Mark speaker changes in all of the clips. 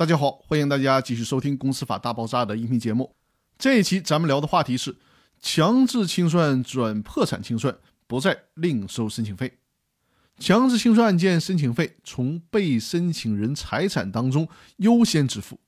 Speaker 1: 大家好，欢迎大家继续收听《公司法大爆炸》的音频节目。这一期咱们聊的话题是强制清算转破产清算，不再另收申请费。强制清算案件申请费从被申请人财产当中优先支付。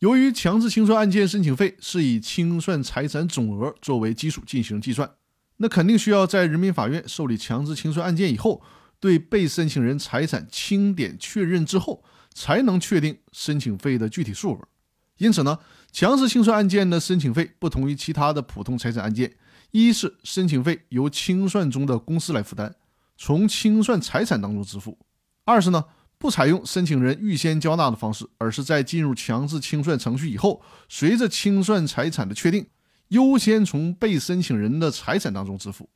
Speaker 1: 由于强制清算案件申请费是以清算财产总额作为基础进行计算，那肯定需要在人民法院受理强制清算案件以后，对被申请人财产清点确认之后。才能确定申请费的具体数额。因此呢，强制清算案件的申请费不同于其他的普通财产案件：一是申请费由清算中的公司来负担，从清算财产当中支付；二是呢，不采用申请人预先交纳的方式，而是在进入强制清算程序以后，随着清算财产的确定，优先从被申请人的财产当中支付。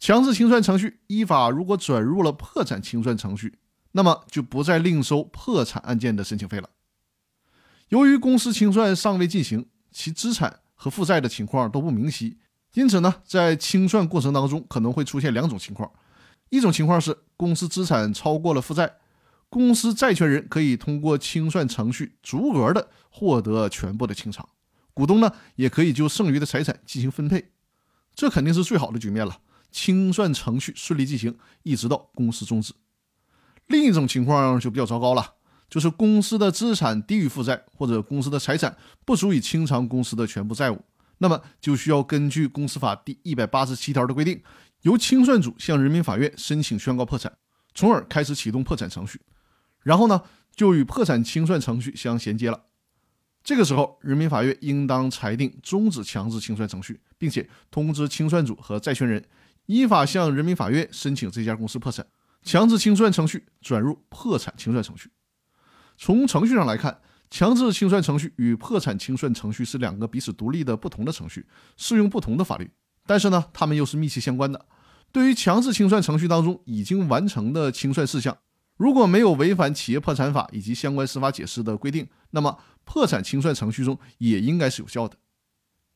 Speaker 1: 强制清算程序依法如果转入了破产清算程序。那么就不再另收破产案件的申请费了。由于公司清算尚未进行，其资产和负债的情况都不明晰，因此呢，在清算过程当中可能会出现两种情况：一种情况是公司资产超过了负债，公司债权人可以通过清算程序足额的获得全部的清偿，股东呢也可以就剩余的财产进行分配，这肯定是最好的局面了。清算程序顺利进行，一直到公司终止。另一种情况就比较糟糕了，就是公司的资产低于负债，或者公司的财产不足以清偿公司的全部债务，那么就需要根据公司法第一百八十七条的规定，由清算组向人民法院申请宣告破产，从而开始启动破产程序，然后呢就与破产清算程序相衔接了。这个时候，人民法院应当裁定终止强制清算程序，并且通知清算组和债权人依法向人民法院申请这家公司破产。强制清算程序转入破产清算程序。从程序上来看，强制清算程序与破产清算程序是两个彼此独立的不同的程序，适用不同的法律。但是呢，它们又是密切相关的。对于强制清算程序当中已经完成的清算事项，如果没有违反企业破产法以及相关司法解释的规定，那么破产清算程序中也应该是有效的。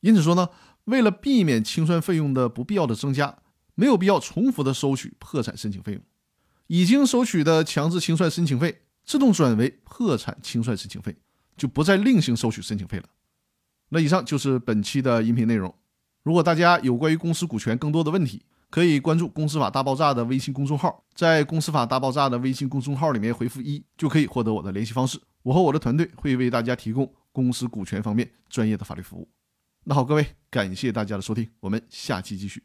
Speaker 1: 因此说呢，为了避免清算费用的不必要的增加，没有必要重复的收取破产申请费用。已经收取的强制清算申请费自动转为破产清算申请费，就不再另行收取申请费了。那以上就是本期的音频内容。如果大家有关于公司股权更多的问题，可以关注“公司法大爆炸”的微信公众号，在“公司法大爆炸”的微信公众号里面回复一，就可以获得我的联系方式。我和我的团队会为大家提供公司股权方面专业的法律服务。那好，各位，感谢大家的收听，我们下期继续。